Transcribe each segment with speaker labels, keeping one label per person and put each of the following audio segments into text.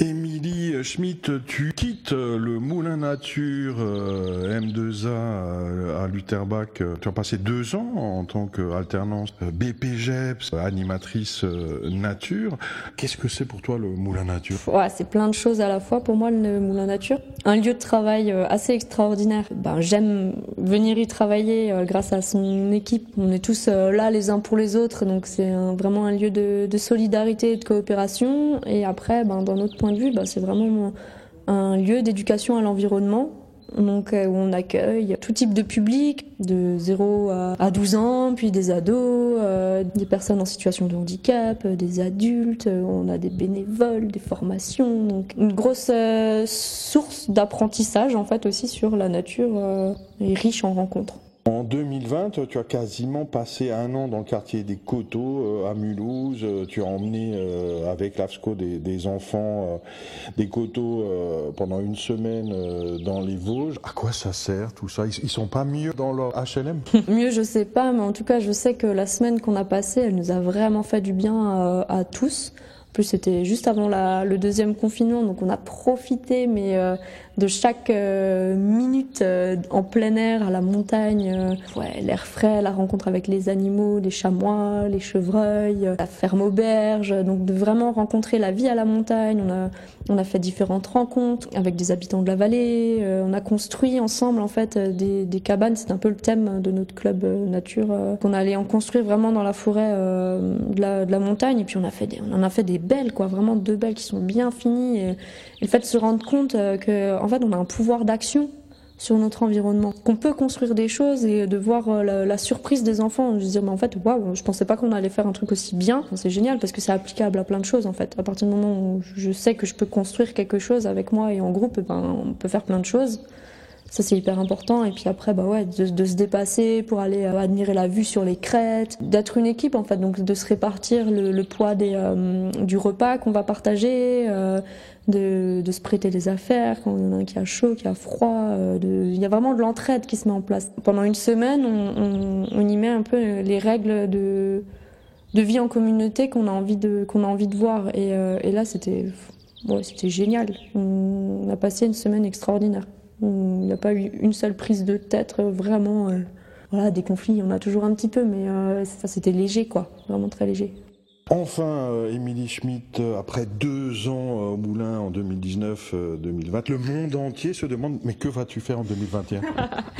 Speaker 1: Émilie Schmitt, tu quittes le Moulin Nature euh, M2A euh, à Lutherbach. Tu as passé deux ans en tant qu'alternance BPGEPS, animatrice euh, nature. Qu'est-ce que c'est pour toi le Moulin Nature?
Speaker 2: Ouais, C'est plein de choses à la fois pour moi le Moulin Nature. Un lieu de travail assez extraordinaire. Ben, J'aime venir y travailler grâce à son équipe. On est tous là les uns pour les autres, donc c'est vraiment un lieu de, solidarité et de coopération. Et après, ben, dans notre point de vue, bah, c'est vraiment un lieu d'éducation à l'environnement. Euh, où on accueille tout type de public, de 0 à 12 ans, puis des ados, euh, des personnes en situation de handicap, euh, des adultes, on a des bénévoles, des formations, donc une grosse source d'apprentissage en fait aussi sur la nature et riche en rencontres.
Speaker 1: En 2020, tu as quasiment passé un an dans le quartier des Coteaux euh, à Mulhouse. Euh, tu as emmené euh, avec l'AFSCO des, enfants des Coteaux pendant une semaine dans les Vosges. À quoi ça sert tout ça? Ils, sont pas mieux dans leur HLM
Speaker 2: Mieux, je sais pas, mais en tout cas, je sais que la semaine qu'on a passée, elle nous a vraiment fait du bien à tous. En plus, c'était juste avant le deuxième confinement, donc on a profité, mais de chaque euh, minute euh, en plein air, à la montagne, euh, ouais, l'air frais, la rencontre avec les animaux, les chamois, les chevreuils, la ferme auberge, donc de vraiment rencontrer la vie à la montagne. On a, on a fait différentes rencontres avec des habitants de la vallée, on a construit ensemble en fait des, des cabanes, c'est un peu le thème de notre club nature, qu'on allait en construire vraiment dans la forêt de la, de, la, montagne, et puis on, a fait des, on en a fait des belles, quoi, vraiment deux belles qui sont bien finies, et, le fait de se rendre compte que en fait, on a un pouvoir d'action sur notre environnement, qu'on peut construire des choses et de voir euh, la, surprise des enfants, de se dire mais en fait waouh, je pensais pas qu'on allait faire un truc aussi bien. C'est génial parce que c'est applicable à plein de choses en fait. À partir du moment où je sais que je peux construire quelque chose avec moi et en groupe, eh ben on peut faire plein de choses. Ça c'est hyper important et puis après bah ouais de, se dépasser pour aller euh, admirer la vue sur les crêtes, d'être une équipe en fait donc de se répartir le, poids euh, du repas qu'on va partager, euh, de, se prêter des affaires quand il y en a un qui a chaud, qui a froid. il y a vraiment de l'entraide qui se met en place. Pendant une semaine on, y met un peu les règles de, vie en communauté qu'on a envie de qu'on a envie de voir et, là c'était c'était génial. On a passé une semaine extraordinaire. Il n'y a pas eu une seule prise de tête, euh, vraiment. Euh, voilà, des conflits, on a toujours un petit peu, mais euh, ça c'était léger, quoi, vraiment très léger.
Speaker 1: Enfin, Émilie Schmitt, après deux ans au Moulin en 2019-2020, le monde entier se demande mais que vas-tu faire en 2021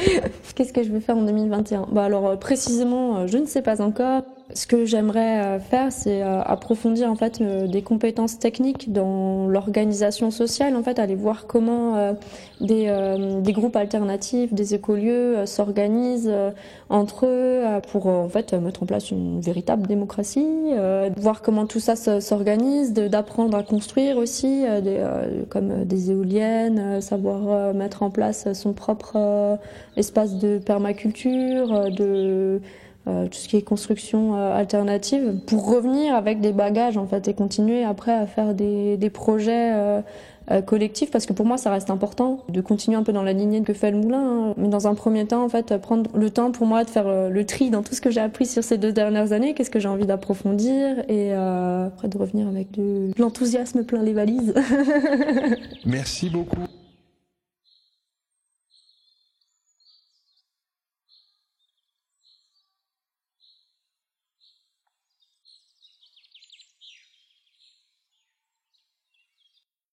Speaker 2: Qu'est-ce que je vais faire en 2021 Bah alors précisément, je ne sais pas encore. Ce que j'aimerais euh, faire, c'est euh, approfondir en fait euh, des compétences techniques dans l'organisation sociale, en fait, aller voir comment des, des groupes alternatifs, des écolieux s'organisent entre eux pour en fait mettre en place une véritable démocratie, voir comment tout ça s'organise, d'apprendre à construire aussi, des, comme des éoliennes, savoir mettre en place son propre espace de permaculture, de euh, tout ce qui est construction euh, alternative, pour revenir avec des bagages en fait et continuer après à faire des, des projets euh, collectifs parce que pour moi ça reste important de continuer un peu dans la lignée que fait le moulin hein. mais dans un premier temps en fait prendre le temps pour moi de faire le tri dans tout ce que j'ai appris sur ces deux dernières années qu'est-ce que j'ai envie d'approfondir et après de revenir avec de l'enthousiasme plein les valises
Speaker 1: merci beaucoup